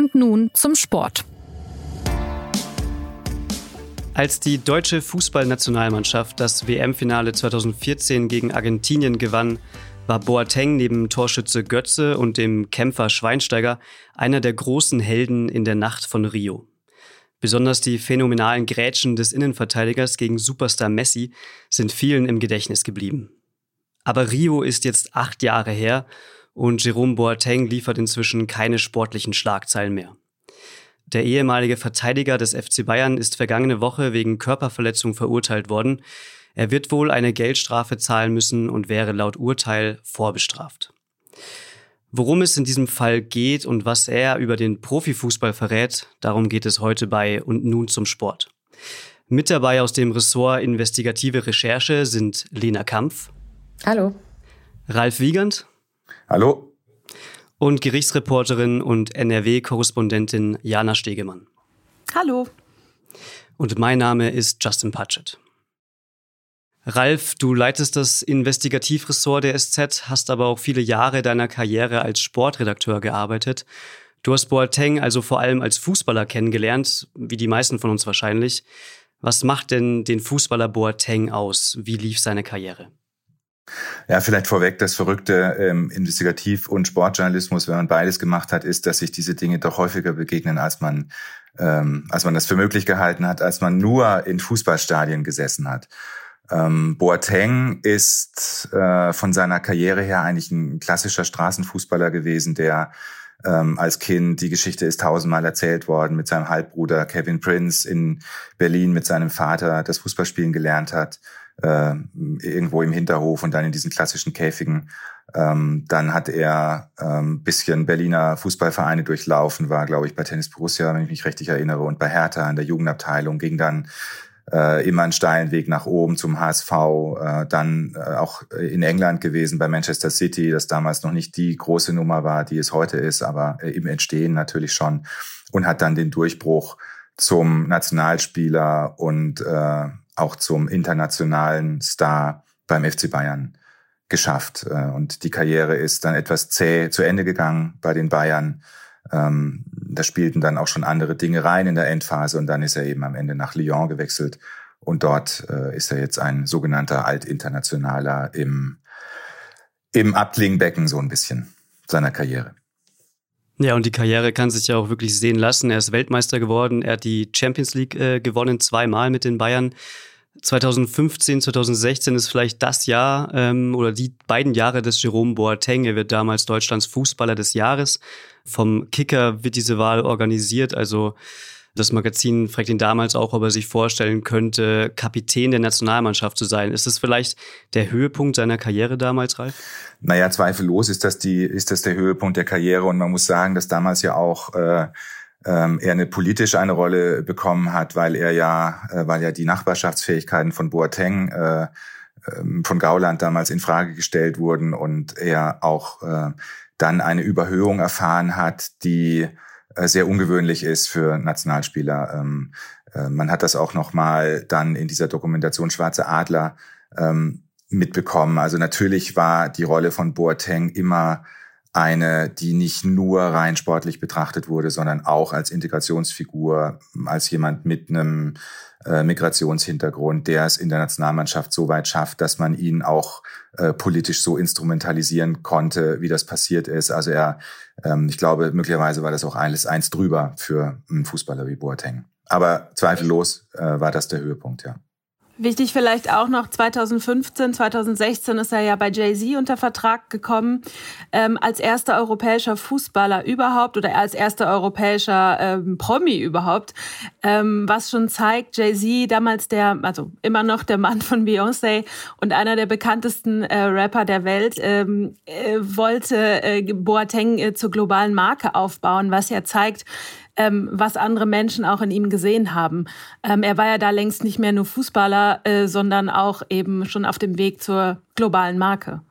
Und nun zum Sport. Als die deutsche Fußballnationalmannschaft das WM-Finale 2014 gegen Argentinien gewann, war Boateng neben Torschütze Götze und dem Kämpfer Schweinsteiger einer der großen Helden in der Nacht von Rio. Besonders die phänomenalen Grätschen des Innenverteidigers gegen Superstar Messi sind vielen im Gedächtnis geblieben. Aber Rio ist jetzt acht Jahre her und Jerome Boateng liefert inzwischen keine sportlichen Schlagzeilen mehr. Der ehemalige Verteidiger des FC Bayern ist vergangene Woche wegen Körperverletzung verurteilt worden. Er wird wohl eine Geldstrafe zahlen müssen und wäre laut Urteil vorbestraft. Worum es in diesem Fall geht und was er über den Profifußball verrät, darum geht es heute bei Und nun zum Sport. Mit dabei aus dem Ressort Investigative Recherche sind Lena Kampf. Hallo. Ralf Wiegand. Hallo und Gerichtsreporterin und NRW-Korrespondentin Jana Stegemann. Hallo. Und mein Name ist Justin Patchett. Ralf, du leitest das Investigativressort der SZ, hast aber auch viele Jahre deiner Karriere als Sportredakteur gearbeitet. Du hast Boateng also vor allem als Fußballer kennengelernt, wie die meisten von uns wahrscheinlich. Was macht denn den Fußballer Boateng aus? Wie lief seine Karriere? Ja, vielleicht vorweg, das Verrückte ähm, Investigativ- und Sportjournalismus, wenn man beides gemacht hat, ist, dass sich diese Dinge doch häufiger begegnen, als man, ähm, als man das für möglich gehalten hat, als man nur in Fußballstadien gesessen hat. Ähm, Boateng ist äh, von seiner Karriere her eigentlich ein klassischer Straßenfußballer gewesen, der ähm, als Kind, die Geschichte ist tausendmal erzählt worden, mit seinem Halbbruder Kevin Prince in Berlin mit seinem Vater das Fußballspielen gelernt hat äh, irgendwo im Hinterhof und dann in diesen klassischen Käfigen. Ähm, dann hat er ähm, bisschen Berliner Fußballvereine durchlaufen, war, glaube ich, bei Tennis Borussia, wenn ich mich richtig erinnere, und bei Hertha in der Jugendabteilung, ging dann äh, immer einen steilen Weg nach oben zum HSV, äh, dann äh, auch in England gewesen bei Manchester City, das damals noch nicht die große Nummer war, die es heute ist, aber äh, im Entstehen natürlich schon und hat dann den Durchbruch zum Nationalspieler und äh, auch zum internationalen Star beim FC Bayern geschafft. Äh, und die Karriere ist dann etwas zäh zu Ende gegangen bei den Bayern. Ähm, da spielten dann auch schon andere Dinge rein in der Endphase und dann ist er eben am Ende nach Lyon gewechselt und dort äh, ist er jetzt ein sogenannter Altinternationaler im, im Abklingbecken so ein bisschen seiner Karriere. Ja, und die Karriere kann sich ja auch wirklich sehen lassen. Er ist Weltmeister geworden, er hat die Champions League äh, gewonnen, zweimal mit den Bayern. 2015, 2016 ist vielleicht das Jahr ähm, oder die beiden Jahre des Jerome Boateng. Er wird damals Deutschlands Fußballer des Jahres. Vom Kicker wird diese Wahl organisiert. Also das Magazin fragt ihn damals auch, ob er sich vorstellen könnte, Kapitän der Nationalmannschaft zu sein. Ist das vielleicht der Höhepunkt seiner Karriere damals, Ralf? Naja, zweifellos ist das die, ist das der Höhepunkt der Karriere. Und man muss sagen, dass damals ja auch äh, ähm, er eine politisch eine Rolle bekommen hat, weil er ja, äh, weil ja die Nachbarschaftsfähigkeiten von Boateng äh, ähm, von Gauland damals in Frage gestellt wurden und er auch äh, dann eine Überhöhung erfahren hat, die sehr ungewöhnlich ist für Nationalspieler. Ähm, äh, man hat das auch noch mal dann in dieser Dokumentation Schwarze Adler ähm, mitbekommen. Also natürlich war die Rolle von Boateng immer eine, die nicht nur rein sportlich betrachtet wurde, sondern auch als Integrationsfigur, als jemand mit einem äh, Migrationshintergrund, der es in der Nationalmannschaft so weit schafft, dass man ihn auch äh, politisch so instrumentalisieren konnte, wie das passiert ist. Also er, ähm, ich glaube, möglicherweise war das auch alles eins drüber für einen Fußballer wie Boateng. Aber zweifellos äh, war das der Höhepunkt, ja. Wichtig vielleicht auch noch 2015, 2016 ist er ja bei Jay-Z unter Vertrag gekommen, ähm, als erster europäischer Fußballer überhaupt oder als erster europäischer ähm, Promi überhaupt, ähm, was schon zeigt, Jay-Z damals der, also immer noch der Mann von Beyoncé und einer der bekanntesten äh, Rapper der Welt, ähm, äh, wollte äh, Boateng äh, zur globalen Marke aufbauen, was ja zeigt, ähm, was andere Menschen auch in ihm gesehen haben. Ähm, er war ja da längst nicht mehr nur Fußballer, äh, sondern auch eben schon auf dem Weg zur globalen Marke.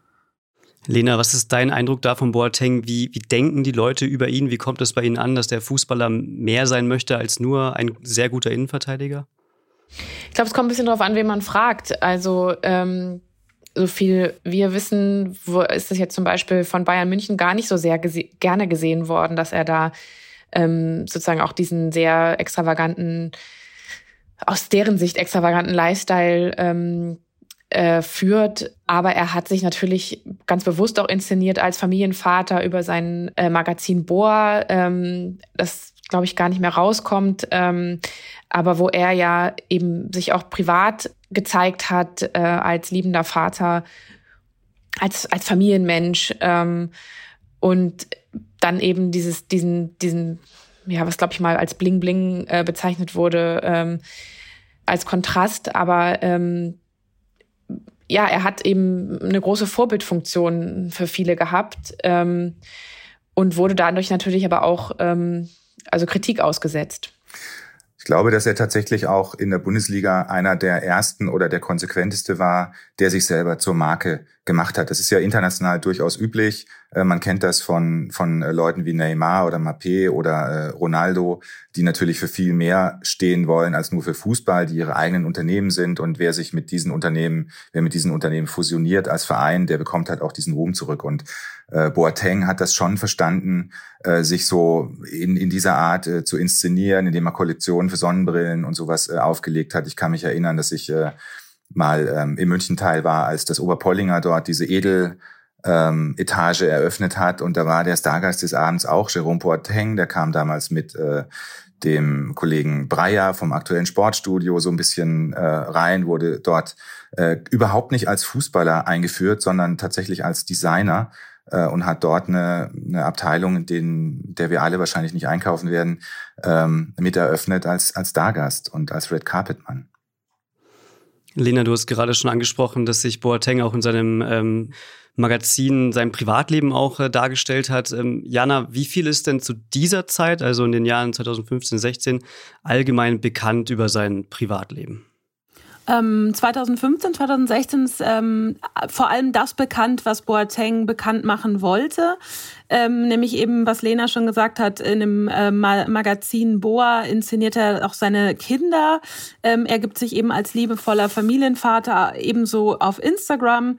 Lena, was ist dein Eindruck da von Boateng? Wie, wie denken die Leute über ihn? Wie kommt es bei ihnen an, dass der Fußballer mehr sein möchte als nur ein sehr guter Innenverteidiger? Ich glaube, es kommt ein bisschen darauf an, wen man fragt. Also ähm, so viel wir wissen, wo ist das jetzt zum Beispiel von Bayern München gar nicht so sehr gese gerne gesehen worden, dass er da ähm, sozusagen auch diesen sehr extravaganten, aus deren Sicht extravaganten Lifestyle ähm, äh, führt. Aber er hat sich natürlich ganz bewusst auch inszeniert als Familienvater über sein äh, Magazin Boa, ähm, das glaube ich gar nicht mehr rauskommt, ähm, aber wo er ja eben sich auch privat gezeigt hat äh, als liebender Vater, als als Familienmensch ähm, und dann eben dieses diesen diesen ja was glaube ich mal als Bling Bling äh, bezeichnet wurde ähm, als Kontrast, aber ähm, ja, er hat eben eine große Vorbildfunktion für viele gehabt ähm, und wurde dadurch natürlich aber auch ähm, also Kritik ausgesetzt. Ich glaube, dass er tatsächlich auch in der Bundesliga einer der ersten oder der konsequenteste war, der sich selber zur Marke gemacht hat. Das ist ja international durchaus üblich. Äh, man kennt das von, von äh, Leuten wie Neymar oder Mappé oder äh, Ronaldo, die natürlich für viel mehr stehen wollen als nur für Fußball, die ihre eigenen Unternehmen sind. Und wer sich mit diesen Unternehmen, wer mit diesen Unternehmen fusioniert als Verein, der bekommt halt auch diesen Ruhm zurück. Und Boateng hat das schon verstanden, sich so in, in dieser Art zu inszenieren, indem er Kollektionen für Sonnenbrillen und sowas aufgelegt hat. Ich kann mich erinnern, dass ich mal ähm, im Münchenteil war, als das Oberpollinger dort diese Edel ähm, Etage eröffnet hat. Und da war der Stargast des Abends auch Jerome Boateng, der kam damals mit äh, dem Kollegen Breyer vom aktuellen Sportstudio so ein bisschen äh, rein, wurde dort äh, überhaupt nicht als Fußballer eingeführt, sondern tatsächlich als Designer äh, und hat dort eine, eine Abteilung, in denen, der wir alle wahrscheinlich nicht einkaufen werden, ähm, mit eröffnet als, als Stargast und als Red Carpet Mann. Lena, du hast gerade schon angesprochen, dass sich Boateng auch in seinem ähm, Magazin sein Privatleben auch äh, dargestellt hat. Ähm, Jana, wie viel ist denn zu dieser Zeit, also in den Jahren 2015, 16, allgemein bekannt über sein Privatleben? 2015, ähm, 2016 ist ähm, vor allem das bekannt, was Boateng bekannt machen wollte ähm, nämlich eben, was Lena schon gesagt hat, in dem äh, Magazin Boa inszeniert er auch seine Kinder. Ähm, er gibt sich eben als liebevoller Familienvater ebenso auf Instagram.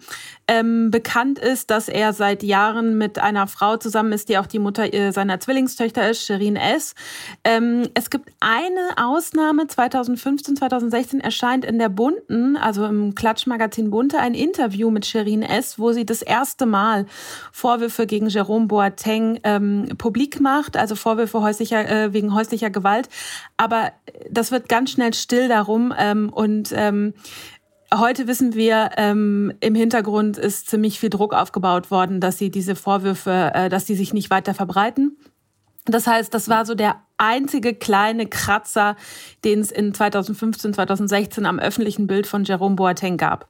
Ähm, bekannt ist, dass er seit Jahren mit einer Frau zusammen ist, die auch die Mutter äh, seiner Zwillingstöchter ist, Shirin S. Ähm, es gibt eine Ausnahme, 2015, 2016 erscheint in der Bunten, also im Klatschmagazin Bunte, ein Interview mit Shirin S., wo sie das erste Mal Vorwürfe gegen Jerome Boa Boateng ähm, publik macht, also Vorwürfe häuslicher, äh, wegen häuslicher Gewalt. Aber das wird ganz schnell still darum ähm, und ähm, Heute wissen wir, ähm, im Hintergrund ist ziemlich viel Druck aufgebaut worden, dass sie diese Vorwürfe, äh, dass sie sich nicht weiter verbreiten. Das heißt, das war so der einzige kleine Kratzer, den es in 2015, 2016 am öffentlichen Bild von Jerome Boateng gab.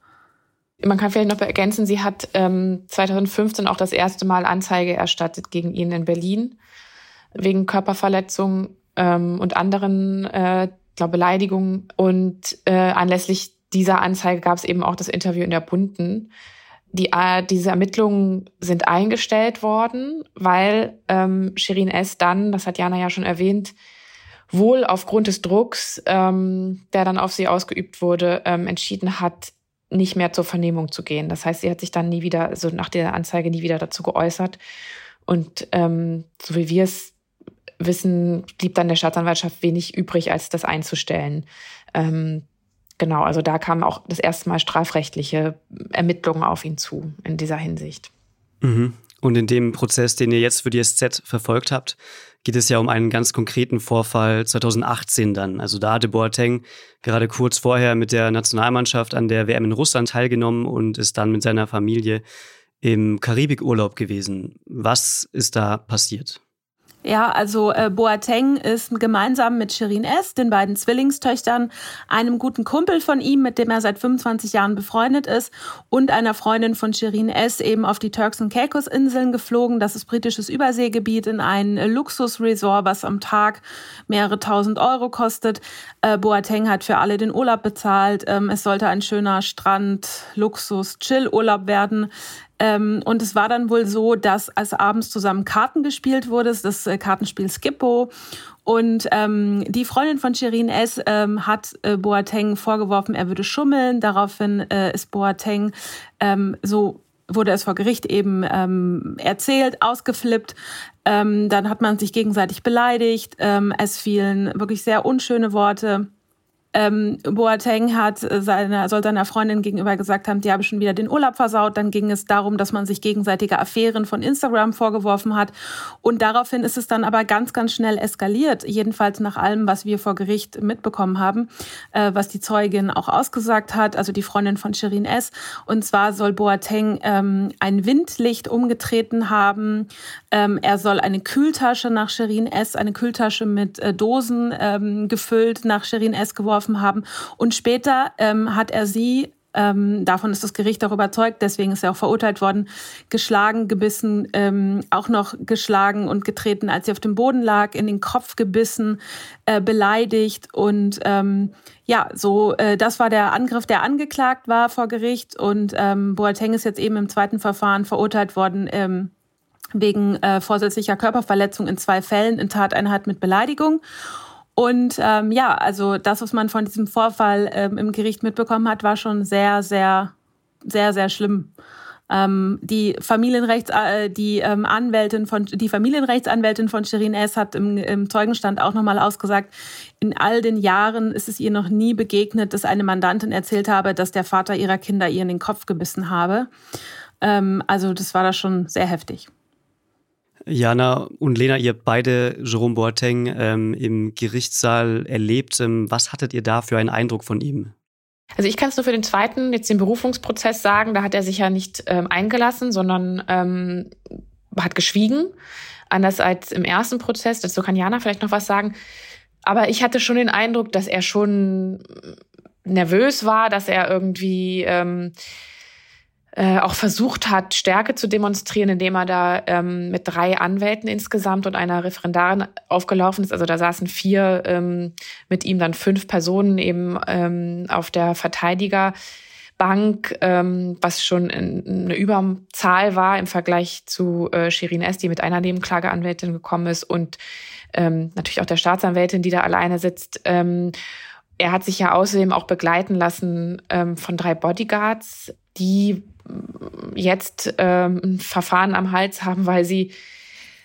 Man kann vielleicht noch ergänzen, sie hat ähm, 2015 auch das erste Mal Anzeige erstattet gegen ihn in Berlin wegen Körperverletzung ähm, und anderen äh, glaube Beleidigungen. Und äh, anlässlich dieser Anzeige gab es eben auch das Interview in der Bunten. Die, äh, diese Ermittlungen sind eingestellt worden, weil ähm, Shirin S. dann, das hat Jana ja schon erwähnt, wohl aufgrund des Drucks, ähm, der dann auf sie ausgeübt wurde, ähm, entschieden hat, nicht mehr zur Vernehmung zu gehen. Das heißt, sie hat sich dann nie wieder, also nach der Anzeige nie wieder dazu geäußert. Und ähm, so wie wir es wissen, blieb dann der Staatsanwaltschaft wenig übrig, als das einzustellen. Ähm, genau, also da kamen auch das erste Mal strafrechtliche Ermittlungen auf ihn zu in dieser Hinsicht. Mhm. Und in dem Prozess, den ihr jetzt für die SZ verfolgt habt, geht es ja um einen ganz konkreten Vorfall 2018 dann. Also da hatte Boateng gerade kurz vorher mit der Nationalmannschaft an der WM in Russland teilgenommen und ist dann mit seiner Familie im Karibikurlaub gewesen. Was ist da passiert? Ja, also äh, Boateng ist gemeinsam mit Shirin S., den beiden Zwillingstöchtern, einem guten Kumpel von ihm, mit dem er seit 25 Jahren befreundet ist, und einer Freundin von Shirin S. eben auf die Turks und Caicos Inseln geflogen. Das ist britisches Überseegebiet in ein Luxusresort, was am Tag mehrere tausend Euro kostet. Äh, Boateng hat für alle den Urlaub bezahlt. Ähm, es sollte ein schöner Strand, Luxus, Chill-Urlaub werden. Ähm, und es war dann wohl so, dass als abends zusammen Karten gespielt wurde, das äh, Kartenspiel Skippo. Und ähm, die Freundin von Shirin S. Ähm, hat äh, Boateng vorgeworfen, er würde schummeln. Daraufhin äh, ist Boateng ähm, so wurde es vor Gericht eben ähm, erzählt, ausgeflippt. Ähm, dann hat man sich gegenseitig beleidigt. Ähm, es fielen wirklich sehr unschöne Worte ähm, Boateng hat seine, soll seiner Freundin gegenüber gesagt haben, die habe schon wieder den Urlaub versaut. Dann ging es darum, dass man sich gegenseitige Affären von Instagram vorgeworfen hat. Und daraufhin ist es dann aber ganz, ganz schnell eskaliert. Jedenfalls nach allem, was wir vor Gericht mitbekommen haben, äh, was die Zeugin auch ausgesagt hat, also die Freundin von Shirin S. Und zwar soll Boateng ähm, ein Windlicht umgetreten haben. Ähm, er soll eine Kühltasche nach Shirin S., eine Kühltasche mit äh, Dosen ähm, gefüllt nach Shirin S. geworfen getroffen haben. Und später ähm, hat er sie ähm, davon ist das Gericht auch überzeugt, deswegen ist er auch verurteilt worden, geschlagen, gebissen, ähm, auch noch geschlagen und getreten, als sie auf dem Boden lag, in den Kopf gebissen, äh, beleidigt und ähm, ja, so äh, das war der Angriff, der angeklagt war vor Gericht und ähm, Boateng ist jetzt eben im zweiten Verfahren verurteilt worden. Ähm, wegen äh, vorsätzlicher Körperverletzung in zwei Fällen in Tateinheit mit Beleidigung. Und ähm, ja, also das, was man von diesem Vorfall ähm, im Gericht mitbekommen hat, war schon sehr, sehr, sehr, sehr schlimm. Ähm, die Familienrechts, äh, die ähm, Anwältin von, die Familienrechtsanwältin von Shirin S. hat im, im Zeugenstand auch nochmal ausgesagt, in all den Jahren ist es ihr noch nie begegnet, dass eine Mandantin erzählt habe, dass der Vater ihrer Kinder ihr in den Kopf gebissen habe. Ähm, also das war da schon sehr heftig. Jana und Lena, ihr beide Jerome Boateng ähm, im Gerichtssaal erlebt. Ähm, was hattet ihr da für einen Eindruck von ihm? Also ich kann es nur für den zweiten, jetzt den Berufungsprozess sagen, da hat er sich ja nicht ähm, eingelassen, sondern ähm, hat geschwiegen. Anders als im ersten Prozess, dazu kann Jana vielleicht noch was sagen. Aber ich hatte schon den Eindruck, dass er schon nervös war, dass er irgendwie ähm, äh, auch versucht hat, Stärke zu demonstrieren, indem er da ähm, mit drei Anwälten insgesamt und einer Referendarin aufgelaufen ist. Also da saßen vier ähm, mit ihm dann fünf Personen eben ähm, auf der Verteidigerbank, ähm, was schon eine Überzahl war im Vergleich zu äh, Shirin S., die mit einer Nebenklageanwältin gekommen ist und ähm, natürlich auch der Staatsanwältin, die da alleine sitzt. Ähm, er hat sich ja außerdem auch begleiten lassen ähm, von drei Bodyguards, die jetzt ähm, ein Verfahren am Hals haben, weil sie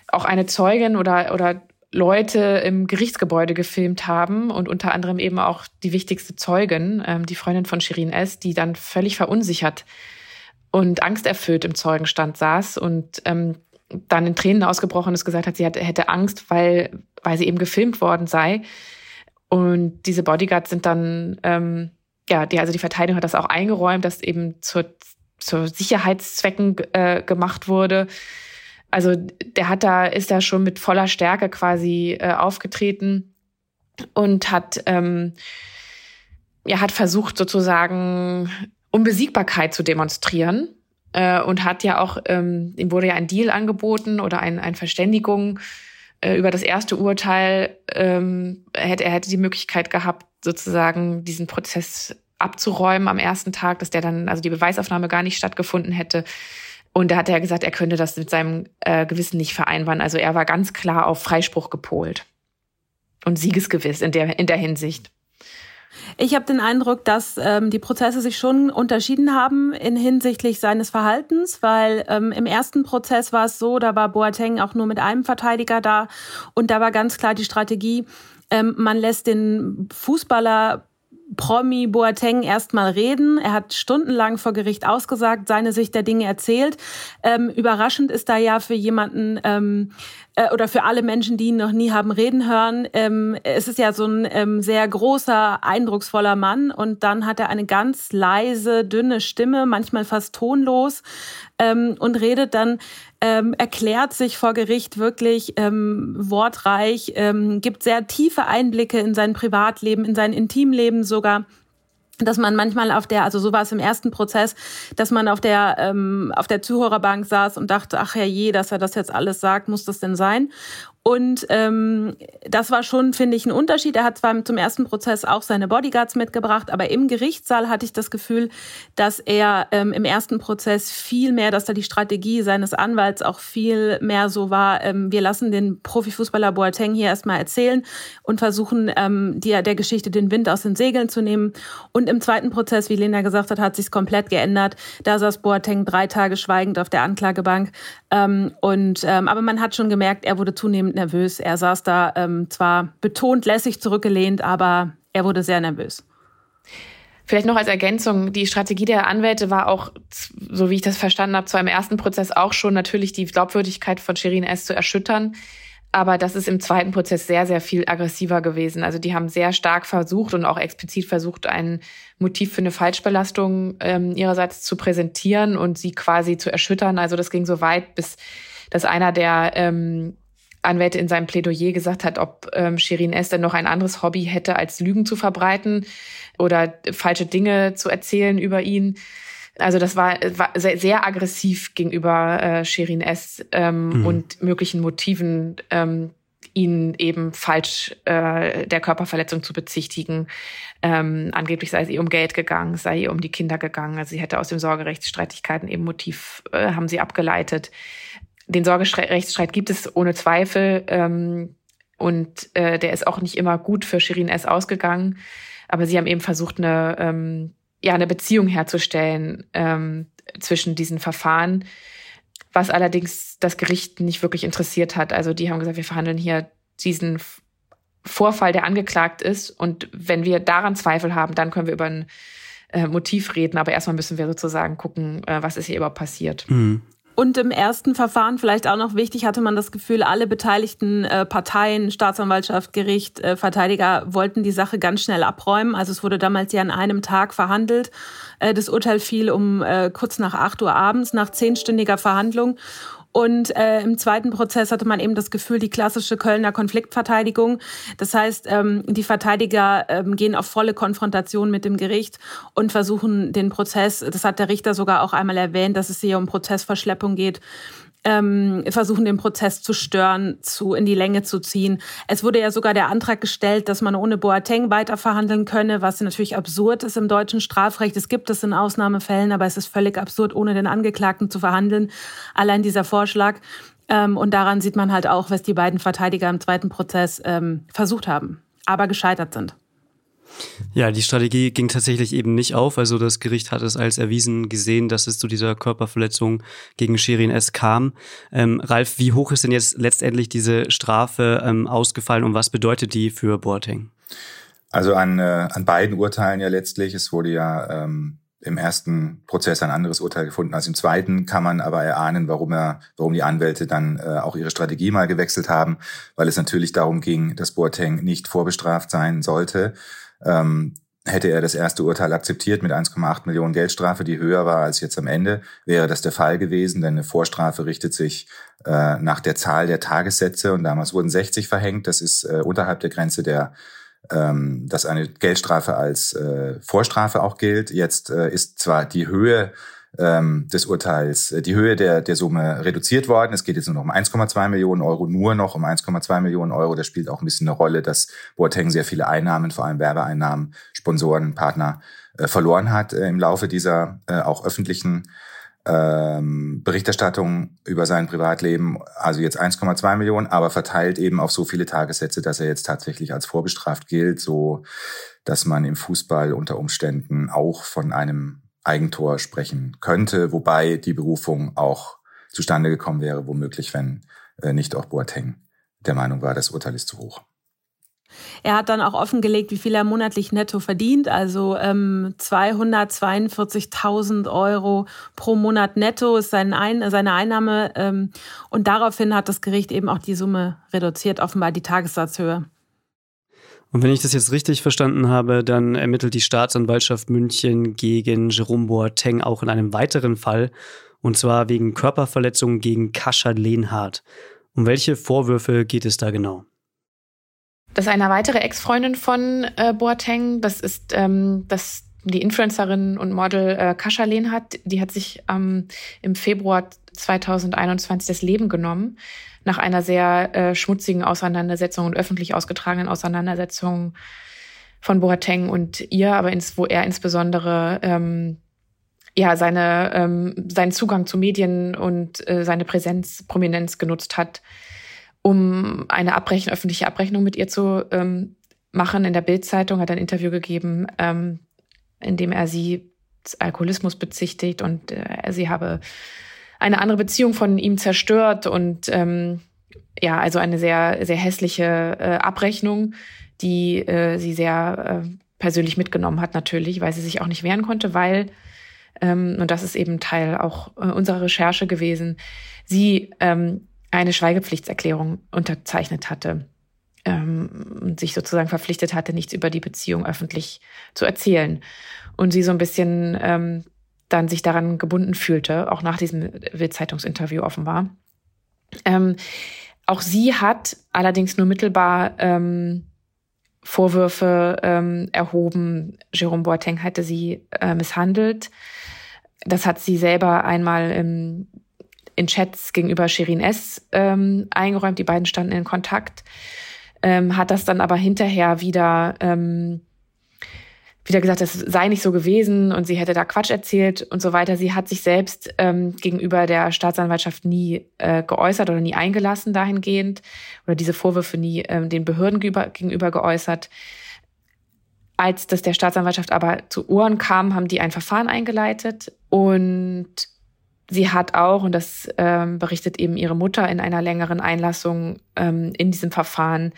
auch eine Zeugin oder, oder Leute im Gerichtsgebäude gefilmt haben und unter anderem eben auch die wichtigste Zeugin, ähm, die Freundin von Shirin S., die dann völlig verunsichert und angsterfüllt im Zeugenstand saß und ähm, dann in Tränen ausgebrochen ist, gesagt hat, sie hatte, hätte Angst, weil, weil sie eben gefilmt worden sei. Und diese Bodyguards sind dann, ähm, ja, die, also die Verteidigung hat das auch eingeräumt, dass eben zur zu Sicherheitszwecken äh, gemacht wurde. Also der hat da, ist da schon mit voller Stärke quasi äh, aufgetreten und hat, ähm, ja, hat versucht sozusagen Unbesiegbarkeit zu demonstrieren äh, und hat ja auch, ähm, ihm wurde ja ein Deal angeboten oder ein, ein Verständigung äh, über das erste Urteil. Ähm, er, hätte, er hätte die Möglichkeit gehabt, sozusagen diesen Prozess abzuräumen am ersten Tag, dass der dann, also die Beweisaufnahme gar nicht stattgefunden hätte. Und da hat er gesagt, er könnte das mit seinem äh, Gewissen nicht vereinbaren. Also er war ganz klar auf Freispruch gepolt und siegesgewiss in der, in der Hinsicht. Ich habe den Eindruck, dass ähm, die Prozesse sich schon unterschieden haben in hinsichtlich seines Verhaltens, weil ähm, im ersten Prozess war es so, da war Boateng auch nur mit einem Verteidiger da und da war ganz klar die Strategie, ähm, man lässt den Fußballer Promi Boateng erstmal reden. Er hat stundenlang vor Gericht ausgesagt, seine Sicht der Dinge erzählt. Ähm, überraschend ist da ja für jemanden ähm, äh, oder für alle Menschen, die ihn noch nie haben reden hören. Ähm, es ist ja so ein ähm, sehr großer, eindrucksvoller Mann und dann hat er eine ganz leise, dünne Stimme, manchmal fast tonlos ähm, und redet dann ähm, erklärt sich vor Gericht wirklich ähm, wortreich, ähm, gibt sehr tiefe Einblicke in sein Privatleben, in sein Intimleben sogar dass man manchmal auf der, also so war es im ersten Prozess, dass man auf der ähm, auf der Zuhörerbank saß und dachte, ach ja je, dass er das jetzt alles sagt, muss das denn sein? Und ähm, das war schon, finde ich, ein Unterschied. Er hat zwar zum ersten Prozess auch seine Bodyguards mitgebracht, aber im Gerichtssaal hatte ich das Gefühl, dass er ähm, im ersten Prozess viel mehr, dass da die Strategie seines Anwalts auch viel mehr so war, ähm, wir lassen den Profifußballer Boateng hier erstmal erzählen und versuchen, ähm, die, der Geschichte den Wind aus den Segeln zu nehmen. Und im zweiten Prozess, wie Lena gesagt hat, hat sich komplett geändert. Da saß Boateng drei Tage schweigend auf der Anklagebank. Ähm, und, ähm, aber man hat schon gemerkt, er wurde zunehmend nervös. Er saß da ähm, zwar betont lässig zurückgelehnt, aber er wurde sehr nervös. Vielleicht noch als Ergänzung, die Strategie der Anwälte war auch, so wie ich das verstanden habe, zwar im ersten Prozess auch schon natürlich die Glaubwürdigkeit von Shirin S. zu erschüttern. Aber das ist im zweiten Prozess sehr, sehr viel aggressiver gewesen. Also die haben sehr stark versucht und auch explizit versucht, ein Motiv für eine Falschbelastung ähm, ihrerseits zu präsentieren und sie quasi zu erschüttern. Also das ging so weit, bis dass einer der ähm, Anwälte in seinem Plädoyer gesagt hat, ob ähm, Shirin S. denn noch ein anderes Hobby hätte, als Lügen zu verbreiten oder falsche Dinge zu erzählen über ihn. Also das war, war sehr, sehr aggressiv gegenüber äh, Shirin S. Ähm, mhm. und möglichen Motiven, ähm, ihn eben falsch äh, der Körperverletzung zu bezichtigen. Ähm, angeblich sei sie um Geld gegangen, sei ihr um die Kinder gegangen. Also sie hätte aus den Sorgerechtsstreitigkeiten eben Motiv, äh, haben sie abgeleitet. Den Sorgerechtsstreit gibt es ohne Zweifel ähm, und äh, der ist auch nicht immer gut für Shirin S. ausgegangen. Aber sie haben eben versucht, eine, ähm, ja, eine Beziehung herzustellen ähm, zwischen diesen Verfahren, was allerdings das Gericht nicht wirklich interessiert hat. Also die haben gesagt, wir verhandeln hier diesen Vorfall, der angeklagt ist. Und wenn wir daran Zweifel haben, dann können wir über ein äh, Motiv reden. Aber erstmal müssen wir sozusagen gucken, äh, was ist hier überhaupt passiert. Mhm. Und im ersten Verfahren vielleicht auch noch wichtig, hatte man das Gefühl, alle beteiligten äh, Parteien, Staatsanwaltschaft, Gericht, äh, Verteidiger wollten die Sache ganz schnell abräumen. Also es wurde damals ja an einem Tag verhandelt. Äh, das Urteil fiel um kurz nach acht Uhr abends, nach zehnstündiger Verhandlung. Und äh, im zweiten Prozess hatte man eben das Gefühl, die klassische Kölner Konfliktverteidigung. Das heißt, ähm, die Verteidiger ähm, gehen auf volle Konfrontation mit dem Gericht und versuchen den Prozess, das hat der Richter sogar auch einmal erwähnt, dass es hier um Prozessverschleppung geht, ähm, versuchen, den Prozess zu stören, zu in die Länge zu ziehen. Es wurde ja sogar der Antrag gestellt, dass man ohne Boateng weiter verhandeln könne, was natürlich absurd ist im deutschen Strafrecht. Es gibt es in Ausnahmefällen, aber es ist völlig absurd, ohne den Angeklagten zu verhandeln. Allein dieser Vorschlag. Ähm, und daran sieht man halt auch, was die beiden Verteidiger im zweiten Prozess ähm, versucht haben, aber gescheitert sind. Ja, die Strategie ging tatsächlich eben nicht auf. Also das Gericht hat es als erwiesen gesehen, dass es zu dieser Körperverletzung gegen Shirin S. kam. Ähm, Ralf, wie hoch ist denn jetzt letztendlich diese Strafe ähm, ausgefallen und was bedeutet die für Boateng? Also an, äh, an beiden Urteilen ja letztlich. Es wurde ja ähm, im ersten Prozess ein anderes Urteil gefunden als im zweiten, kann man aber erahnen, warum er, warum die Anwälte dann äh, auch ihre Strategie mal gewechselt haben, weil es natürlich darum ging, dass Boateng nicht vorbestraft sein sollte. Ähm, hätte er das erste Urteil akzeptiert mit 1,8 Millionen Geldstrafe, die höher war als jetzt am Ende, wäre das der Fall gewesen, denn eine Vorstrafe richtet sich äh, nach der Zahl der Tagessätze und damals wurden 60 verhängt. Das ist äh, unterhalb der Grenze der ähm, dass eine Geldstrafe als äh, Vorstrafe auch gilt. Jetzt äh, ist zwar die Höhe ähm, des Urteils äh, die Höhe der, der Summe reduziert worden. Es geht jetzt nur noch um 1,2 Millionen Euro, nur noch um 1,2 Millionen Euro. Das spielt auch ein bisschen eine Rolle, dass Boateng sehr viele Einnahmen, vor allem Werbeeinnahmen, Sponsoren, Partner äh, verloren hat äh, im Laufe dieser äh, auch öffentlichen ähm, Berichterstattung über sein Privatleben, also jetzt 1,2 Millionen, aber verteilt eben auf so viele Tagessätze, dass er jetzt tatsächlich als vorbestraft gilt, so dass man im Fußball unter Umständen auch von einem Eigentor sprechen könnte, wobei die Berufung auch zustande gekommen wäre, womöglich, wenn äh, nicht auch Boateng der Meinung war, das Urteil ist zu hoch. Er hat dann auch offengelegt, wie viel er monatlich netto verdient, also ähm, 242.000 Euro pro Monat netto ist sein Ein seine Einnahme. Ähm, und daraufhin hat das Gericht eben auch die Summe reduziert, offenbar die Tagessatzhöhe. Und wenn ich das jetzt richtig verstanden habe, dann ermittelt die Staatsanwaltschaft München gegen Jerome Boateng auch in einem weiteren Fall, und zwar wegen Körperverletzung gegen Kascha Lehnhardt. Um welche Vorwürfe geht es da genau? Das ist eine weitere Ex-Freundin von äh, Boateng. Das ist ähm, das die Influencerin und Model äh, Kascha Lehnhardt, die hat sich ähm, im Februar 2021 das Leben genommen nach einer sehr äh, schmutzigen Auseinandersetzung und öffentlich ausgetragenen Auseinandersetzung von Boateng und ihr, aber ins, wo er insbesondere ähm, ja seine ähm, seinen Zugang zu Medien und äh, seine Präsenz, Prominenz genutzt hat, um eine Abrechnung, öffentliche Abrechnung mit ihr zu ähm, machen. In der Bildzeitung hat er ein Interview gegeben, ähm, in dem er sie des Alkoholismus bezichtigt und äh, sie habe eine andere Beziehung von ihm zerstört und ähm, ja, also eine sehr, sehr hässliche äh, Abrechnung, die äh, sie sehr äh, persönlich mitgenommen hat, natürlich, weil sie sich auch nicht wehren konnte, weil, ähm, und das ist eben Teil auch äh, unserer Recherche gewesen, sie ähm, eine Schweigepflichtserklärung unterzeichnet hatte ähm, sich sozusagen verpflichtet hatte, nichts über die Beziehung öffentlich zu erzählen. Und sie so ein bisschen ähm, dann sich daran gebunden fühlte, auch nach diesem Bild-Zeitungsinterview offenbar. Ähm, auch sie hat allerdings nur mittelbar ähm, Vorwürfe ähm, erhoben. Jerome Boateng hatte sie äh, misshandelt. Das hat sie selber einmal im, in Chats gegenüber Shirin S. Ähm, eingeräumt. Die beiden standen in Kontakt. Ähm, hat das dann aber hinterher wieder ähm, wieder gesagt, das sei nicht so gewesen und sie hätte da Quatsch erzählt und so weiter. Sie hat sich selbst ähm, gegenüber der Staatsanwaltschaft nie äh, geäußert oder nie eingelassen dahingehend oder diese Vorwürfe nie ähm, den Behörden gegenüber, gegenüber geäußert. Als das der Staatsanwaltschaft aber zu Ohren kam, haben die ein Verfahren eingeleitet und sie hat auch, und das ähm, berichtet eben ihre Mutter in einer längeren Einlassung ähm, in diesem Verfahren,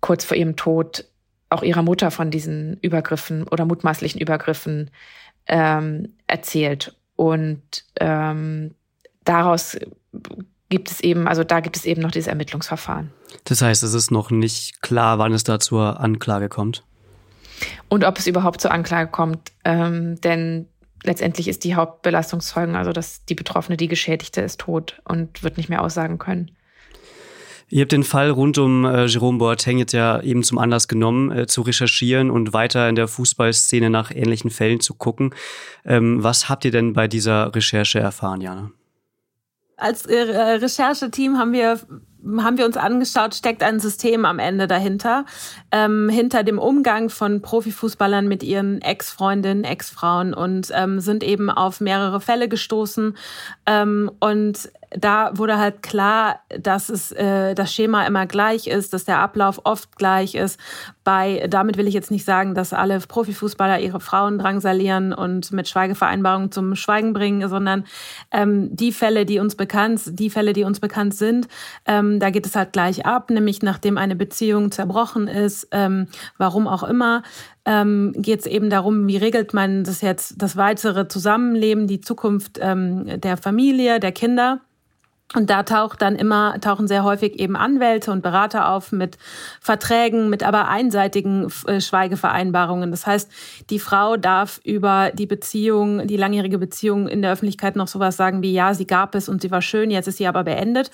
kurz vor ihrem Tod auch ihrer Mutter von diesen Übergriffen oder mutmaßlichen Übergriffen ähm, erzählt. Und ähm, daraus gibt es eben, also da gibt es eben noch dieses Ermittlungsverfahren. Das heißt, es ist noch nicht klar, wann es da zur Anklage kommt. Und ob es überhaupt zur Anklage kommt, ähm, denn letztendlich ist die Hauptbelastungszeugen, also dass die Betroffene, die Geschädigte, ist tot und wird nicht mehr aussagen können. Ihr habt den Fall rund um äh, Jerome Boateng jetzt ja eben zum Anlass genommen, äh, zu recherchieren und weiter in der Fußballszene nach ähnlichen Fällen zu gucken. Ähm, was habt ihr denn bei dieser Recherche erfahren, Jana? Als äh, Rechercheteam haben wir haben wir uns angeschaut, steckt ein System am Ende dahinter, ähm, hinter dem Umgang von Profifußballern mit ihren Ex-Freundinnen, Ex-Frauen und ähm, sind eben auf mehrere Fälle gestoßen. Ähm, und da wurde halt klar, dass es äh, das Schema immer gleich ist, dass der Ablauf oft gleich ist. Bei damit will ich jetzt nicht sagen, dass alle Profifußballer ihre Frauen drangsalieren und mit Schweigevereinbarungen zum Schweigen bringen, sondern ähm, die Fälle, die uns bekannt, die Fälle, die uns bekannt sind, ähm, da geht es halt gleich ab, nämlich nachdem eine Beziehung zerbrochen ist, ähm, warum auch immer, ähm, geht es eben darum, wie regelt man das jetzt, das weitere Zusammenleben, die Zukunft ähm, der Familie, der Kinder. Und da taucht dann immer, tauchen sehr häufig eben Anwälte und Berater auf mit Verträgen, mit aber einseitigen äh, Schweigevereinbarungen. Das heißt, die Frau darf über die Beziehung, die langjährige Beziehung in der Öffentlichkeit noch sowas sagen wie, ja, sie gab es und sie war schön, jetzt ist sie aber beendet.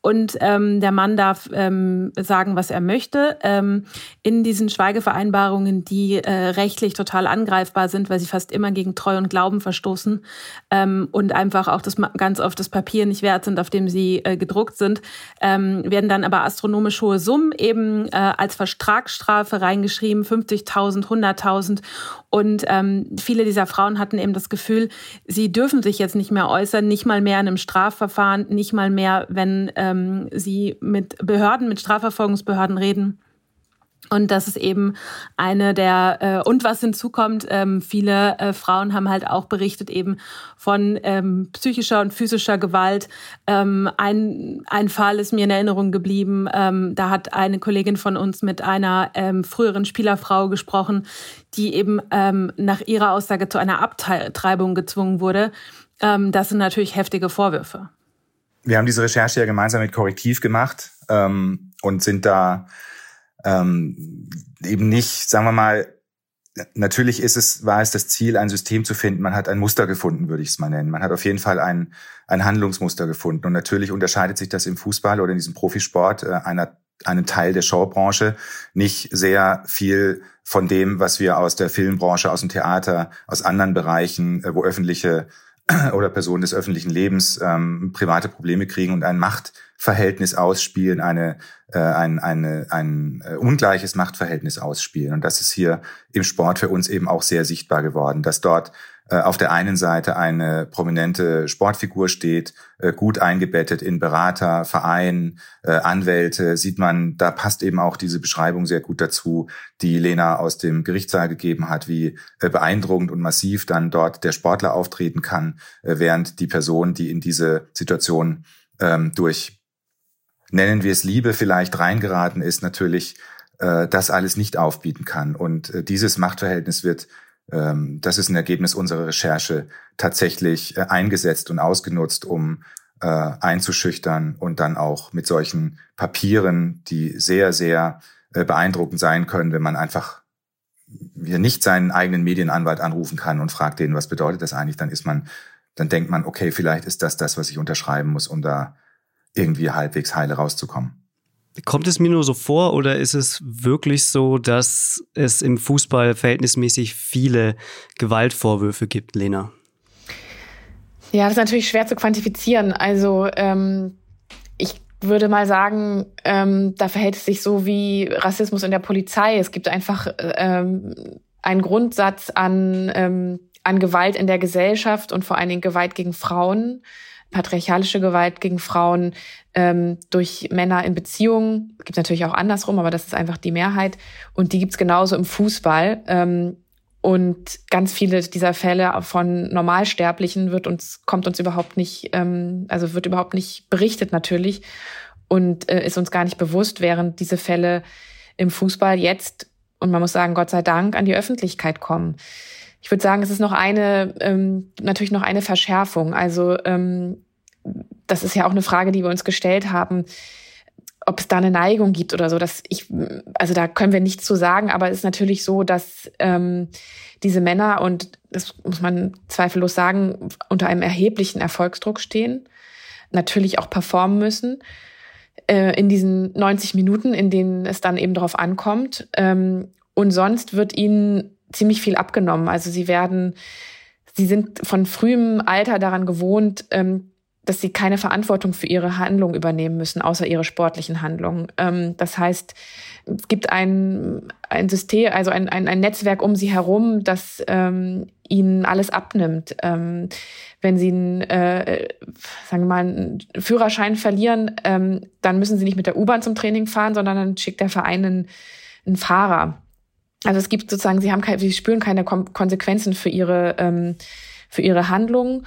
Und ähm, der Mann darf ähm, sagen, was er möchte. Ähm, in diesen Schweigevereinbarungen, die äh, rechtlich total angreifbar sind, weil sie fast immer gegen Treu und Glauben verstoßen ähm, und einfach auch das ganz oft das Papier nicht wert sind, auf dem sie äh, gedruckt sind, ähm, werden dann aber astronomisch hohe Summen eben äh, als Vertragsstrafe reingeschrieben, 50.000, 100.000. Und ähm, viele dieser Frauen hatten eben das Gefühl, sie dürfen sich jetzt nicht mehr äußern, nicht mal mehr in einem Strafverfahren, nicht mal mehr, wenn ähm, sie mit Behörden, mit Strafverfolgungsbehörden reden. Und das ist eben eine der, äh, und was hinzukommt, ähm, viele äh, Frauen haben halt auch berichtet eben von ähm, psychischer und physischer Gewalt. Ähm, ein, ein Fall ist mir in Erinnerung geblieben, ähm, da hat eine Kollegin von uns mit einer ähm, früheren Spielerfrau gesprochen, die eben ähm, nach ihrer Aussage zu einer Abtreibung gezwungen wurde. Ähm, das sind natürlich heftige Vorwürfe. Wir haben diese Recherche ja gemeinsam mit Korrektiv gemacht ähm, und sind da ähm, eben nicht, sagen wir mal, natürlich ist es, war es das Ziel, ein System zu finden. Man hat ein Muster gefunden, würde ich es mal nennen. Man hat auf jeden Fall ein, ein Handlungsmuster gefunden. Und natürlich unterscheidet sich das im Fußball oder in diesem Profisport äh, einer einem Teil der Showbranche, nicht sehr viel von dem, was wir aus der Filmbranche, aus dem Theater, aus anderen Bereichen, äh, wo öffentliche oder Personen des öffentlichen Lebens ähm, private Probleme kriegen und ein Machtverhältnis ausspielen, eine, äh, ein, eine, ein äh, ungleiches Machtverhältnis ausspielen. Und das ist hier im Sport für uns eben auch sehr sichtbar geworden, dass dort äh, auf der einen Seite eine prominente Sportfigur steht, äh, gut eingebettet in Berater, Verein, äh, Anwälte, sieht man, da passt eben auch diese Beschreibung sehr gut dazu, die Lena aus dem Gerichtssaal gegeben hat, wie beeindruckend und massiv dann dort der Sportler auftreten kann, während die Person, die in diese Situation ähm, durch, nennen wir es Liebe, vielleicht reingeraten ist, natürlich das alles nicht aufbieten kann. Und dieses Machtverhältnis wird ähm, das ist ein Ergebnis unserer Recherche, tatsächlich äh, eingesetzt und ausgenutzt, um äh, einzuschüchtern und dann auch mit solchen Papieren, die sehr, sehr äh, beeindruckend sein können, wenn man einfach hier nicht seinen eigenen Medienanwalt anrufen kann und fragt den, was bedeutet das eigentlich, dann ist man, dann denkt man, okay, vielleicht ist das das, was ich unterschreiben muss, um da irgendwie halbwegs heile rauszukommen. Kommt es mir nur so vor oder ist es wirklich so, dass es im Fußball verhältnismäßig viele Gewaltvorwürfe gibt, Lena? Ja, das ist natürlich schwer zu quantifizieren. Also ähm, ich würde mal sagen, ähm, da verhält es sich so wie Rassismus in der Polizei. Es gibt einfach ähm, einen Grundsatz an, ähm, an Gewalt in der Gesellschaft und vor allen Dingen Gewalt gegen Frauen patriarchalische Gewalt gegen Frauen ähm, durch Männer in Beziehungen. Gibt natürlich auch andersrum, aber das ist einfach die Mehrheit. Und die gibt's genauso im Fußball. Ähm, und ganz viele dieser Fälle von Normalsterblichen wird uns, kommt uns überhaupt nicht, ähm, also wird überhaupt nicht berichtet natürlich und äh, ist uns gar nicht bewusst, während diese Fälle im Fußball jetzt, und man muss sagen, Gott sei Dank, an die Öffentlichkeit kommen. Ich würde sagen, es ist noch eine, ähm, natürlich noch eine Verschärfung. Also ähm, das ist ja auch eine Frage, die wir uns gestellt haben, ob es da eine Neigung gibt oder so. Dass ich, also da können wir nichts zu sagen, aber es ist natürlich so, dass ähm, diese Männer, und das muss man zweifellos sagen, unter einem erheblichen Erfolgsdruck stehen, natürlich auch performen müssen äh, in diesen 90 Minuten, in denen es dann eben darauf ankommt. Ähm, und sonst wird ihnen ziemlich viel abgenommen. Also sie werden, sie sind von frühem Alter daran gewohnt, ähm, dass sie keine Verantwortung für ihre Handlung übernehmen müssen, außer ihre sportlichen Handlungen. Ähm, das heißt, es gibt ein, ein System, also ein, ein, ein Netzwerk um sie herum, das ähm, ihnen alles abnimmt. Ähm, wenn sie einen, äh, sagen wir mal, einen Führerschein verlieren, ähm, dann müssen sie nicht mit der U-Bahn zum Training fahren, sondern dann schickt der Verein einen, einen Fahrer. Also es gibt sozusagen, sie haben keine, sie spüren keine Konsequenzen für ihre ähm, für ihre Handlungen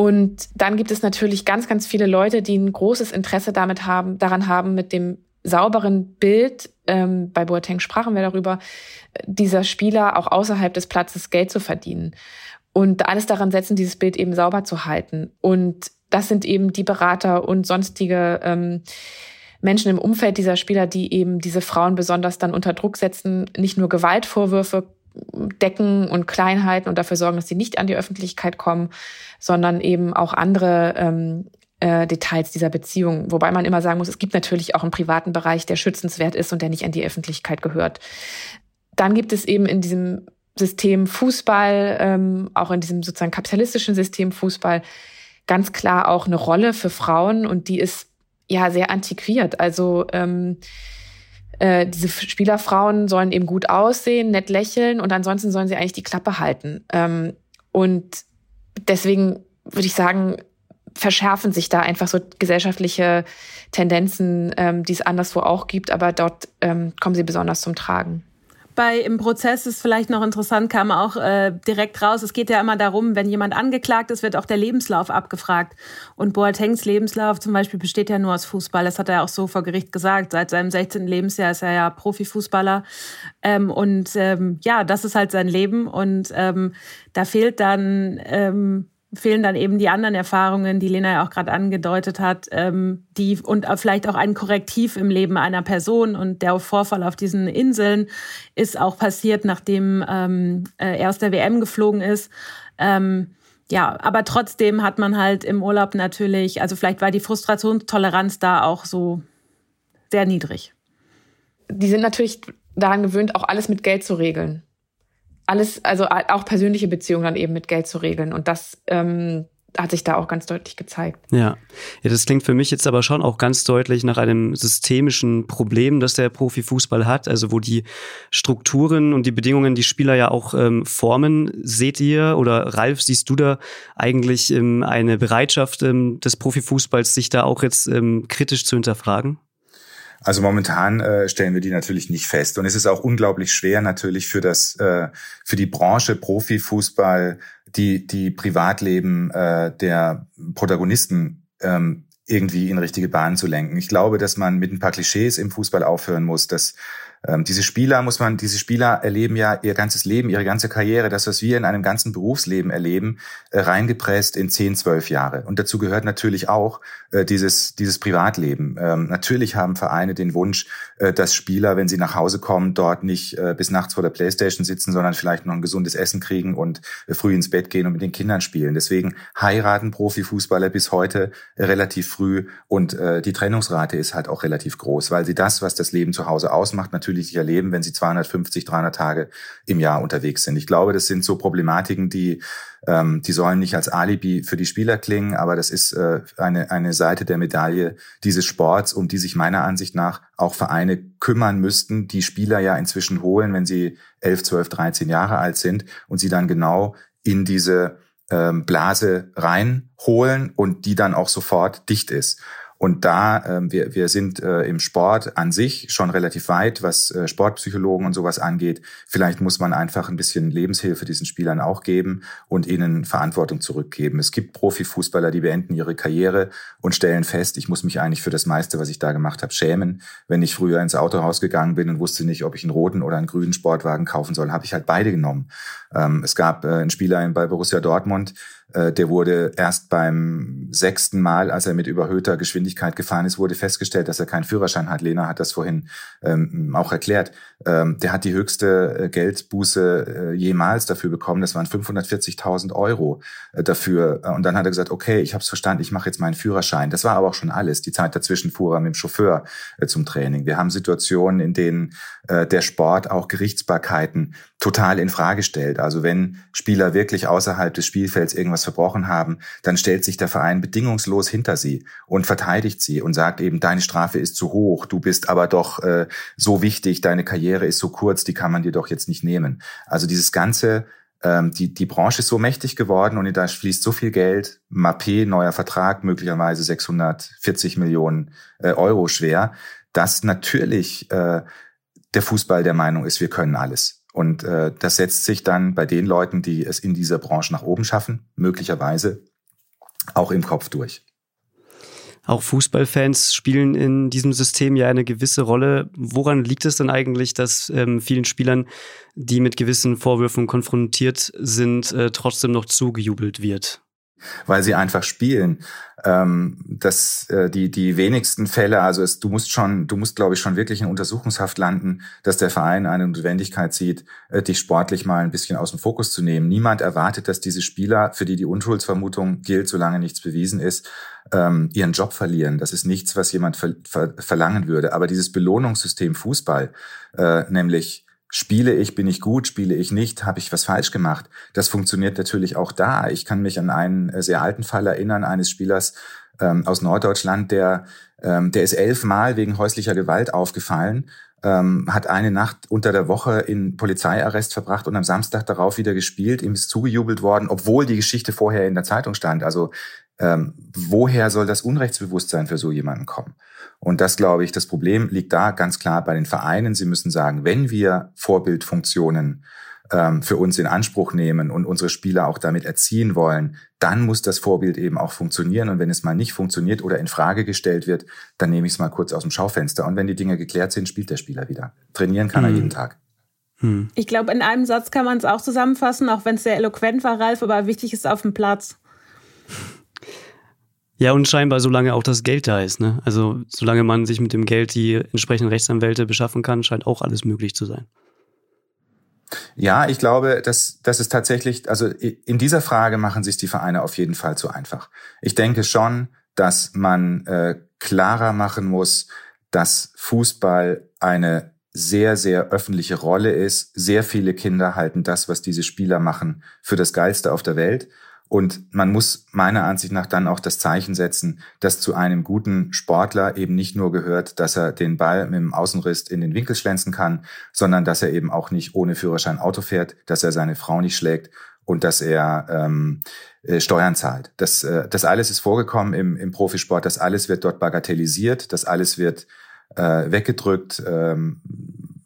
und dann gibt es natürlich ganz, ganz viele Leute, die ein großes Interesse damit haben, daran haben, mit dem sauberen Bild, ähm, bei Boateng sprachen wir darüber, dieser Spieler auch außerhalb des Platzes Geld zu verdienen. Und alles daran setzen, dieses Bild eben sauber zu halten. Und das sind eben die Berater und sonstige ähm, Menschen im Umfeld dieser Spieler, die eben diese Frauen besonders dann unter Druck setzen, nicht nur Gewaltvorwürfe decken und klein halten und dafür sorgen, dass sie nicht an die Öffentlichkeit kommen, sondern eben auch andere ähm, äh, Details dieser Beziehung. Wobei man immer sagen muss, es gibt natürlich auch einen privaten Bereich, der schützenswert ist und der nicht an die Öffentlichkeit gehört. Dann gibt es eben in diesem System Fußball, ähm, auch in diesem sozusagen kapitalistischen System Fußball, ganz klar auch eine Rolle für Frauen und die ist ja sehr antiquiert. Also ähm, äh, diese Spielerfrauen sollen eben gut aussehen, nett lächeln und ansonsten sollen sie eigentlich die Klappe halten. Ähm, und deswegen würde ich sagen, verschärfen sich da einfach so gesellschaftliche Tendenzen, ähm, die es anderswo auch gibt, aber dort ähm, kommen sie besonders zum Tragen bei im Prozess ist vielleicht noch interessant, kam auch äh, direkt raus. Es geht ja immer darum, wenn jemand angeklagt ist, wird auch der Lebenslauf abgefragt. Und Boatengs Lebenslauf zum Beispiel besteht ja nur aus Fußball. Das hat er auch so vor Gericht gesagt. Seit seinem 16. Lebensjahr ist er ja Profifußballer. Ähm, und ähm, ja, das ist halt sein Leben. Und ähm, da fehlt dann ähm, fehlen dann eben die anderen Erfahrungen, die Lena ja auch gerade angedeutet hat, ähm, die und vielleicht auch ein Korrektiv im Leben einer Person. Und der Vorfall auf diesen Inseln ist auch passiert, nachdem ähm, äh, er aus der WM geflogen ist. Ähm, ja, aber trotzdem hat man halt im Urlaub natürlich, also vielleicht war die Frustrationstoleranz da auch so sehr niedrig. die sind natürlich daran gewöhnt, auch alles mit Geld zu regeln. Alles, also auch persönliche Beziehungen dann eben mit Geld zu regeln. Und das ähm, hat sich da auch ganz deutlich gezeigt. Ja. ja, das klingt für mich jetzt aber schon auch ganz deutlich nach einem systemischen Problem, das der Profifußball hat, also wo die Strukturen und die Bedingungen die Spieler ja auch ähm, formen. Seht ihr oder Ralf, siehst du da eigentlich ähm, eine Bereitschaft ähm, des Profifußballs, sich da auch jetzt ähm, kritisch zu hinterfragen? Also momentan äh, stellen wir die natürlich nicht fest. Und es ist auch unglaublich schwer natürlich für das, äh, für die Branche Profifußball die, die Privatleben äh, der Protagonisten ähm, irgendwie in richtige Bahnen zu lenken. Ich glaube, dass man mit ein paar Klischees im Fußball aufhören muss, dass ähm, diese Spieler muss man, diese Spieler erleben ja ihr ganzes Leben, ihre ganze Karriere, das, was wir in einem ganzen Berufsleben erleben, äh, reingepresst in 10, 12 Jahre. Und dazu gehört natürlich auch äh, dieses, dieses Privatleben. Ähm, natürlich haben Vereine den Wunsch, äh, dass Spieler, wenn sie nach Hause kommen, dort nicht äh, bis nachts vor der Playstation sitzen, sondern vielleicht noch ein gesundes Essen kriegen und äh, früh ins Bett gehen und mit den Kindern spielen. Deswegen heiraten Profifußballer bis heute äh, relativ früh und die Trennungsrate ist halt auch relativ groß, weil sie das, was das Leben zu Hause ausmacht, natürlich natürlich erleben, wenn sie 250, 300 Tage im Jahr unterwegs sind. Ich glaube, das sind so Problematiken, die ähm, die sollen nicht als Alibi für die Spieler klingen, aber das ist äh, eine eine Seite der Medaille dieses Sports, um die sich meiner Ansicht nach auch Vereine kümmern müssten, die Spieler ja inzwischen holen, wenn sie 11, 12, 13 Jahre alt sind und sie dann genau in diese ähm, Blase reinholen und die dann auch sofort dicht ist. Und da, äh, wir, wir sind äh, im Sport an sich schon relativ weit, was äh, Sportpsychologen und sowas angeht. Vielleicht muss man einfach ein bisschen Lebenshilfe diesen Spielern auch geben und ihnen Verantwortung zurückgeben. Es gibt Profifußballer, die beenden ihre Karriere und stellen fest, ich muss mich eigentlich für das meiste, was ich da gemacht habe, schämen. Wenn ich früher ins Autohaus gegangen bin und wusste nicht, ob ich einen roten oder einen grünen Sportwagen kaufen soll, habe ich halt beide genommen. Ähm, es gab äh, einen Spieler bei Borussia Dortmund, der wurde erst beim sechsten Mal, als er mit überhöhter Geschwindigkeit gefahren ist, wurde festgestellt, dass er keinen Führerschein hat. Lena hat das vorhin ähm, auch erklärt. Ähm, der hat die höchste äh, Geldbuße äh, jemals dafür bekommen. Das waren 540.000 Euro äh, dafür. Und dann hat er gesagt, okay, ich habe es verstanden, ich mache jetzt meinen Führerschein. Das war aber auch schon alles. Die Zeit dazwischen fuhr er mit dem Chauffeur äh, zum Training. Wir haben Situationen, in denen äh, der Sport auch Gerichtsbarkeiten total in Frage stellt. Also wenn Spieler wirklich außerhalb des Spielfelds irgendwas verbrochen haben, dann stellt sich der Verein bedingungslos hinter sie und verteidigt sie und sagt eben, deine Strafe ist zu hoch, du bist aber doch äh, so wichtig, deine Karriere ist so kurz, die kann man dir doch jetzt nicht nehmen. Also dieses ganze ähm, die, die Branche ist so mächtig geworden und da fließt so viel Geld, Mappé, neuer Vertrag, möglicherweise 640 Millionen äh, Euro schwer, dass natürlich äh, der Fußball der Meinung ist, wir können alles. Und äh, das setzt sich dann bei den Leuten, die es in dieser Branche nach oben schaffen, möglicherweise auch im Kopf durch. Auch Fußballfans spielen in diesem System ja eine gewisse Rolle. Woran liegt es denn eigentlich, dass ähm, vielen Spielern, die mit gewissen Vorwürfen konfrontiert sind, äh, trotzdem noch zugejubelt wird? Weil sie einfach spielen. Ähm, dass äh, die die wenigsten Fälle, also es, du musst schon, du musst glaube ich schon wirklich in Untersuchungshaft landen, dass der Verein eine Notwendigkeit sieht, äh, dich sportlich mal ein bisschen aus dem Fokus zu nehmen. Niemand erwartet, dass diese Spieler, für die die Unschuldsvermutung gilt, solange nichts bewiesen ist, ähm, ihren Job verlieren. Das ist nichts, was jemand ver ver verlangen würde. Aber dieses Belohnungssystem Fußball, äh, nämlich Spiele ich, bin ich gut, spiele ich nicht, habe ich was falsch gemacht. Das funktioniert natürlich auch da. Ich kann mich an einen äh, sehr alten Fall erinnern, eines Spielers ähm, aus Norddeutschland, der, ähm, der ist elfmal wegen häuslicher Gewalt aufgefallen, ähm, hat eine Nacht unter der Woche in Polizeiarrest verbracht und am Samstag darauf wieder gespielt. Ihm ist zugejubelt worden, obwohl die Geschichte vorher in der Zeitung stand. Also ähm, woher soll das Unrechtsbewusstsein für so jemanden kommen? Und das, glaube ich, das Problem liegt da ganz klar bei den Vereinen. Sie müssen sagen, wenn wir Vorbildfunktionen ähm, für uns in Anspruch nehmen und unsere Spieler auch damit erziehen wollen, dann muss das Vorbild eben auch funktionieren. Und wenn es mal nicht funktioniert oder in Frage gestellt wird, dann nehme ich es mal kurz aus dem Schaufenster. Und wenn die Dinge geklärt sind, spielt der Spieler wieder. Trainieren kann hm. er jeden Tag. Hm. Ich glaube, in einem Satz kann man es auch zusammenfassen, auch wenn es sehr eloquent war, Ralf, aber wichtig ist auf dem Platz. Ja, und scheinbar solange auch das Geld da ist. Ne? Also solange man sich mit dem Geld die entsprechenden Rechtsanwälte beschaffen kann, scheint auch alles möglich zu sein. Ja, ich glaube, dass das ist tatsächlich, also in dieser Frage machen sich die Vereine auf jeden Fall zu einfach. Ich denke schon, dass man äh, klarer machen muss, dass Fußball eine sehr, sehr öffentliche Rolle ist. Sehr viele Kinder halten das, was diese Spieler machen, für das Geilste auf der Welt. Und man muss meiner Ansicht nach dann auch das Zeichen setzen, dass zu einem guten Sportler eben nicht nur gehört, dass er den Ball mit dem Außenriss in den Winkel schlänzen kann, sondern dass er eben auch nicht ohne Führerschein Auto fährt, dass er seine Frau nicht schlägt und dass er ähm, äh, Steuern zahlt. Das, äh, das alles ist vorgekommen im, im Profisport, das alles wird dort bagatellisiert, das alles wird äh, weggedrückt. Ähm,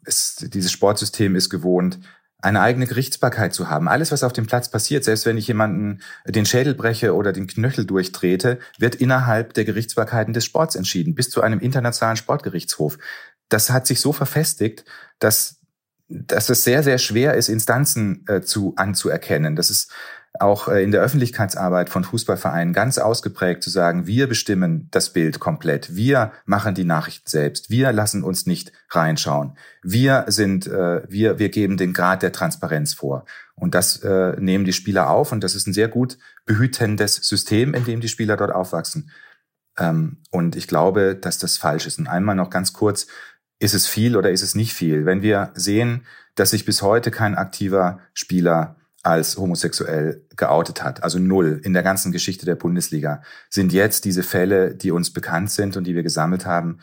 es, dieses Sportsystem ist gewohnt, eine eigene Gerichtsbarkeit zu haben. Alles, was auf dem Platz passiert, selbst wenn ich jemanden den Schädel breche oder den Knöchel durchtrete, wird innerhalb der Gerichtsbarkeiten des Sports entschieden, bis zu einem internationalen Sportgerichtshof. Das hat sich so verfestigt, dass, dass es sehr, sehr schwer ist, Instanzen äh, zu, anzuerkennen. Das ist auch äh, in der Öffentlichkeitsarbeit von Fußballvereinen ganz ausgeprägt zu sagen, wir bestimmen das Bild komplett, wir machen die Nachrichten selbst, wir lassen uns nicht reinschauen, wir sind, äh, wir, wir geben den Grad der Transparenz vor. Und das äh, nehmen die Spieler auf und das ist ein sehr gut behütendes System, in dem die Spieler dort aufwachsen. Ähm, und ich glaube, dass das falsch ist. Und einmal noch ganz kurz, ist es viel oder ist es nicht viel? Wenn wir sehen, dass sich bis heute kein aktiver Spieler als homosexuell geoutet hat. Also null in der ganzen Geschichte der Bundesliga. Sind jetzt diese Fälle, die uns bekannt sind und die wir gesammelt haben,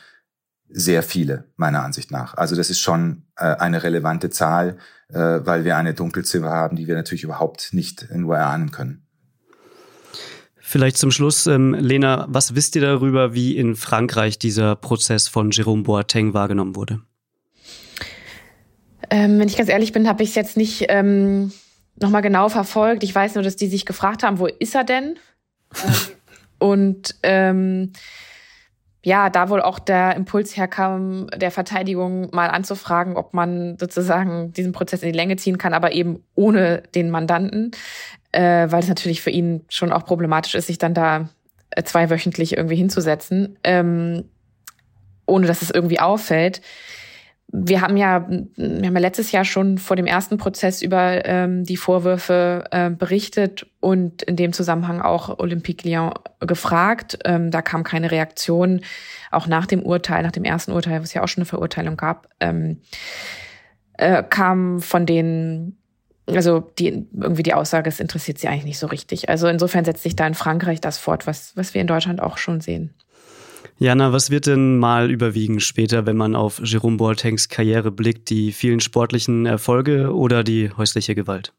sehr viele, meiner Ansicht nach. Also das ist schon äh, eine relevante Zahl, äh, weil wir eine Dunkelziffer haben, die wir natürlich überhaupt nicht nur erahnen können. Vielleicht zum Schluss, ähm, Lena, was wisst ihr darüber, wie in Frankreich dieser Prozess von Jérôme Boateng wahrgenommen wurde? Ähm, wenn ich ganz ehrlich bin, habe ich es jetzt nicht ähm, nochmal genau verfolgt. Ich weiß nur, dass die sich gefragt haben, wo ist er denn? und ähm, ja, da wohl auch der Impuls herkam, der Verteidigung mal anzufragen, ob man sozusagen diesen Prozess in die Länge ziehen kann, aber eben ohne den Mandanten, äh, weil es natürlich für ihn schon auch problematisch ist, sich dann da äh, zweiwöchentlich irgendwie hinzusetzen, ähm, ohne dass es irgendwie auffällt wir haben ja, wir haben ja letztes Jahr schon vor dem ersten Prozess über ähm, die Vorwürfe äh, berichtet und in dem Zusammenhang auch Olympique Lyon gefragt. Ähm, da kam keine Reaktion. Auch nach dem Urteil, nach dem ersten Urteil, wo es ja auch schon eine Verurteilung gab, ähm, äh, kam von denen, also die, irgendwie die Aussage, es interessiert sie eigentlich nicht so richtig. Also insofern setzt sich da in Frankreich das fort, was, was wir in Deutschland auch schon sehen. Jana, was wird denn mal überwiegen später, wenn man auf Jerome Boatengs Karriere blickt? Die vielen sportlichen Erfolge oder die häusliche Gewalt?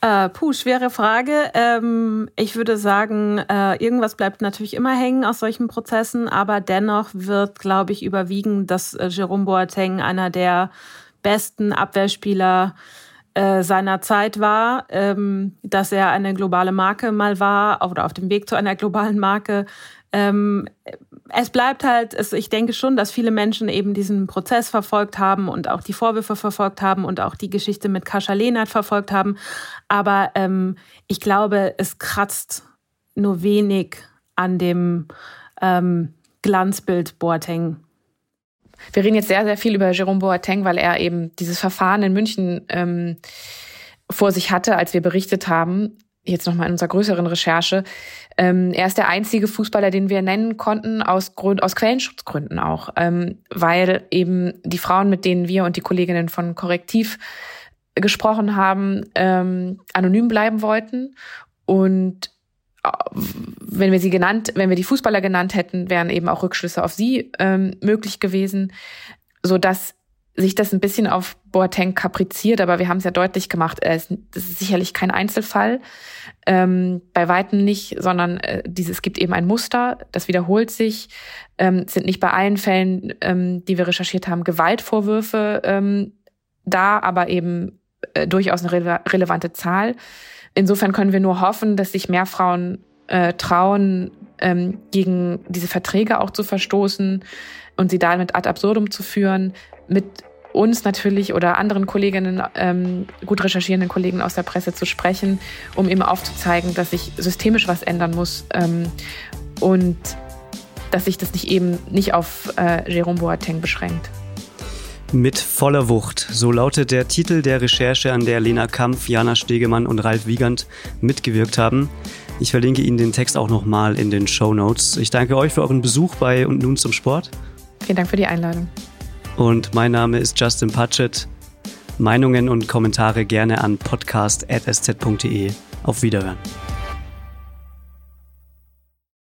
Äh, puh, schwere Frage. Ähm, ich würde sagen, äh, irgendwas bleibt natürlich immer hängen aus solchen Prozessen, aber dennoch wird, glaube ich, überwiegen, dass äh, Jerome Boateng einer der besten Abwehrspieler äh, seiner Zeit war, ähm, dass er eine globale Marke mal war oder auf dem Weg zu einer globalen Marke, ähm, es bleibt halt, es, ich denke schon, dass viele Menschen eben diesen Prozess verfolgt haben und auch die Vorwürfe verfolgt haben und auch die Geschichte mit Kascha Lehnert verfolgt haben. Aber ähm, ich glaube, es kratzt nur wenig an dem ähm, Glanzbild Boateng. Wir reden jetzt sehr, sehr viel über Jerome Boateng, weil er eben dieses Verfahren in München ähm, vor sich hatte, als wir berichtet haben jetzt nochmal in unserer größeren Recherche, ähm, er ist der einzige Fußballer, den wir nennen konnten, aus, Grund, aus Quellenschutzgründen auch, ähm, weil eben die Frauen, mit denen wir und die Kolleginnen von Korrektiv gesprochen haben, ähm, anonym bleiben wollten. Und äh, wenn wir sie genannt, wenn wir die Fußballer genannt hätten, wären eben auch Rückschlüsse auf sie ähm, möglich gewesen, so dass sich das ein bisschen auf Boateng kapriziert, aber wir haben es ja deutlich gemacht, er ist, das ist sicherlich kein Einzelfall, ähm, bei weitem nicht, sondern äh, dieses, es gibt eben ein Muster, das wiederholt sich, ähm, sind nicht bei allen Fällen, ähm, die wir recherchiert haben, Gewaltvorwürfe ähm, da, aber eben äh, durchaus eine rele relevante Zahl. Insofern können wir nur hoffen, dass sich mehr Frauen äh, trauen, ähm, gegen diese Verträge auch zu verstoßen und sie damit ad absurdum zu führen, mit uns natürlich oder anderen Kolleginnen, ähm, gut recherchierenden Kollegen aus der Presse zu sprechen, um eben aufzuzeigen, dass sich systemisch was ändern muss ähm, und dass sich das nicht eben nicht auf äh, Jerome Boateng beschränkt. Mit voller Wucht, so lautet der Titel der Recherche, an der Lena Kampf, Jana Stegemann und Ralf Wiegand mitgewirkt haben. Ich verlinke Ihnen den Text auch nochmal in den Show Notes. Ich danke euch für euren Besuch bei Und nun zum Sport. Vielen Dank für die Einladung. Und mein Name ist Justin Patchett. Meinungen und Kommentare gerne an podcast.sz.de. Auf Wiederhören.